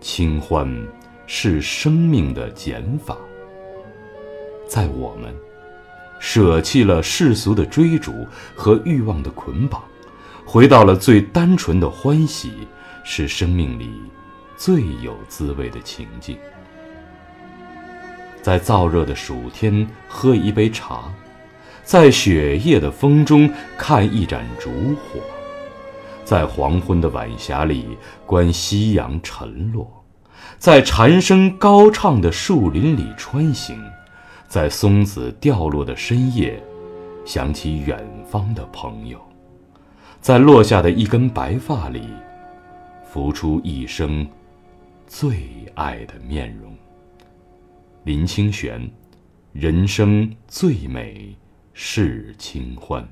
清欢是生命的减法。在我们舍弃了世俗的追逐和欲望的捆绑，回到了最单纯的欢喜，是生命里最有滋味的情境。在燥热的暑天喝一杯茶，在雪夜的风中看一盏烛火，在黄昏的晚霞里观夕阳沉落，在蝉声高唱的树林里穿行，在松子掉落的深夜，想起远方的朋友，在落下的一根白发里，浮出一生最爱的面容。林清玄，人生最美是清欢。